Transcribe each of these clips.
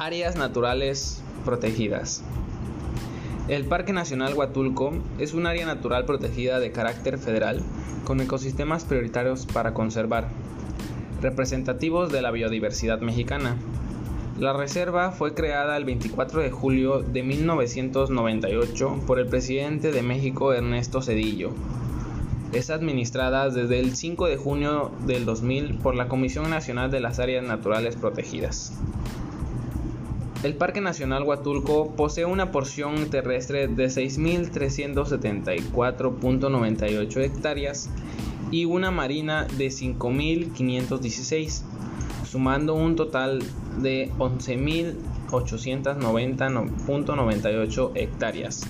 Áreas naturales protegidas. El Parque Nacional Huatulco es un área natural protegida de carácter federal con ecosistemas prioritarios para conservar, representativos de la biodiversidad mexicana. La reserva fue creada el 24 de julio de 1998 por el presidente de México Ernesto Cedillo. Es administrada desde el 5 de junio del 2000 por la Comisión Nacional de las Áreas Naturales Protegidas. El Parque Nacional Huatulco posee una porción terrestre de 6.374.98 hectáreas y una marina de 5.516, sumando un total de 11.890.98 hectáreas.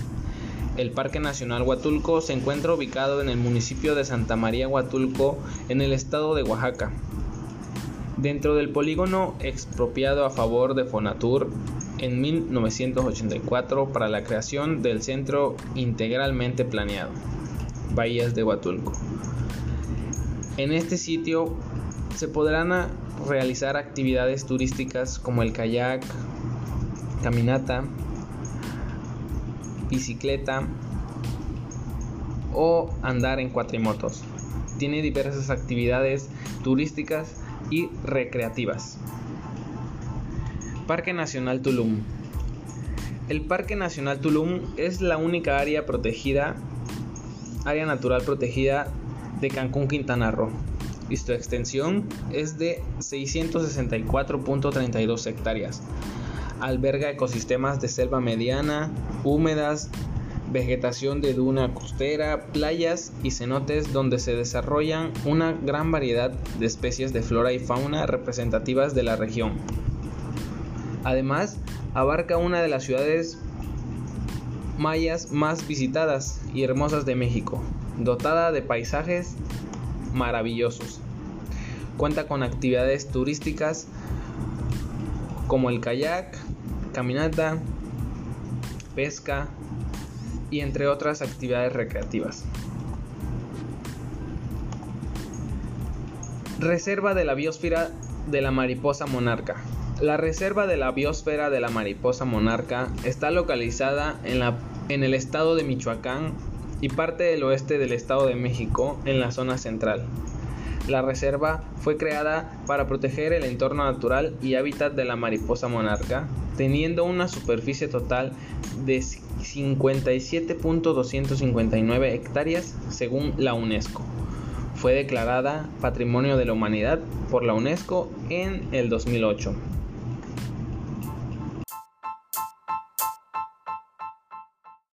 El Parque Nacional Huatulco se encuentra ubicado en el municipio de Santa María Huatulco, en el estado de Oaxaca dentro del polígono expropiado a favor de Fonatur en 1984 para la creación del centro integralmente planeado, Bahías de Huatulco. En este sitio se podrán realizar actividades turísticas como el kayak, caminata, bicicleta o andar en cuatrimotos. Tiene diversas actividades turísticas y recreativas. Parque Nacional Tulum. El Parque Nacional Tulum es la única área protegida, área natural protegida de Cancún, Quintana Roo. Y su extensión es de 664.32 hectáreas. Alberga ecosistemas de selva mediana, húmedas, vegetación de duna costera, playas y cenotes donde se desarrollan una gran variedad de especies de flora y fauna representativas de la región. Además, abarca una de las ciudades mayas más visitadas y hermosas de México, dotada de paisajes maravillosos. Cuenta con actividades turísticas como el kayak, caminata, pesca, y entre otras actividades recreativas. Reserva de la biosfera de la mariposa monarca. La reserva de la biosfera de la mariposa monarca está localizada en, la, en el estado de Michoacán y parte del oeste del estado de México en la zona central. La reserva fue creada para proteger el entorno natural y hábitat de la mariposa monarca, teniendo una superficie total de 57.259 hectáreas según la UNESCO. Fue declarada Patrimonio de la Humanidad por la UNESCO en el 2008.